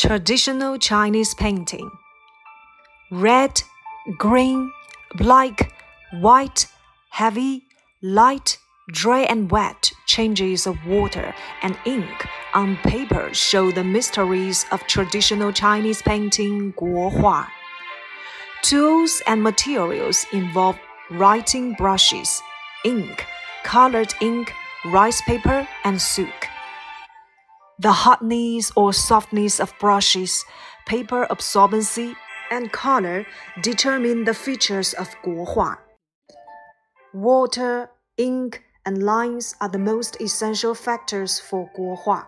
traditional Chinese painting. Red, green, black, white, heavy, light, dry and wet changes of water and ink on paper show the mysteries of traditional Chinese painting Guohua. Tools and materials involve writing brushes, ink, colored ink, rice paper, and silk. The hardness or softness of brushes, paper absorbency, and color determine the features of Guohua. Water, ink, and lines are the most essential factors for Guohua.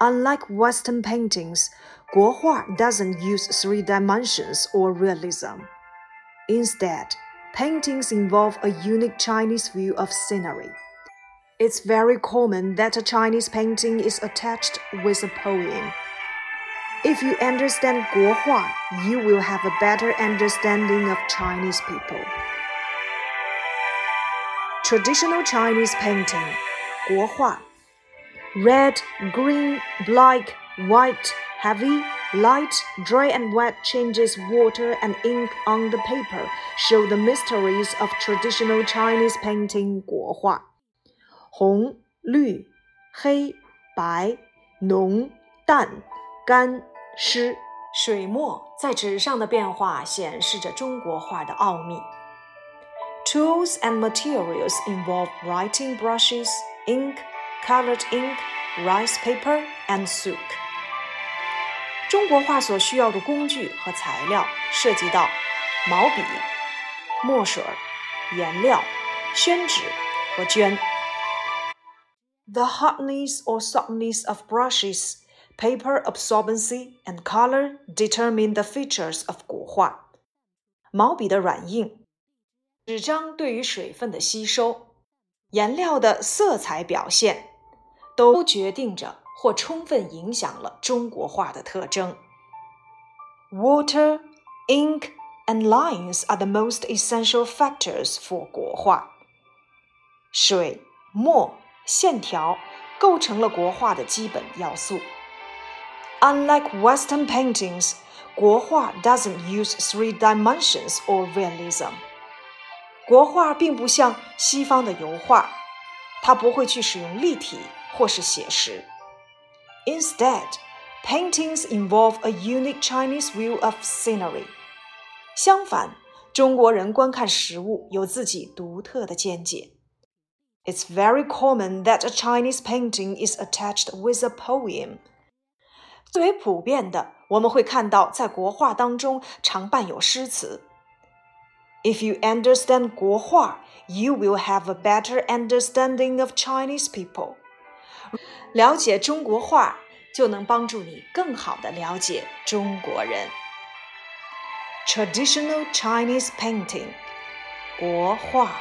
Unlike Western paintings, Guohua doesn't use three dimensions or realism. Instead, paintings involve a unique Chinese view of scenery. It's very common that a Chinese painting is attached with a poem. If you understand Guohua, you will have a better understanding of Chinese people. Traditional Chinese painting, Guohua. Red, green, black, white, heavy, light, dry and wet changes water and ink on the paper show the mysteries of traditional Chinese painting 国画。红、绿、黑、白、浓、淡、干、湿，水墨在纸上的变化显示着中国画的奥秘。Tools and materials involve writing brushes, ink, colored ink, rice paper, and silk. 中国画所需要的工具和材料涉及到毛笔、墨水、颜料、宣纸和绢。 The hardness or softness of brushes, paper absorbency, and color determine the features of 国画。毛笔的软硬、纸张对于水分的吸收、颜料的色彩表现，都决定着或充分影响了中国画的特征。Water, ink, and lines are the most essential factors for 国画。水、墨、 线条构成了国画的基本要素。Unlike Western paintings, 国画 doesn't use three dimensions or realism. 国画并不像西方的油画，它不会去使用立体或是写实。Instead, paintings involve a unique Chinese view of scenery. 相反，中国人观看食物有自己独特的见解。 It's very common that a Chinese painting is attached with a poem. 最为普遍的，我们会看到在国画当中常伴有诗词。If you understand 国画, you will have a better understanding of Chinese people. 了解中国画，就能帮助你更好的了解中国人。Traditional Chinese painting，国画。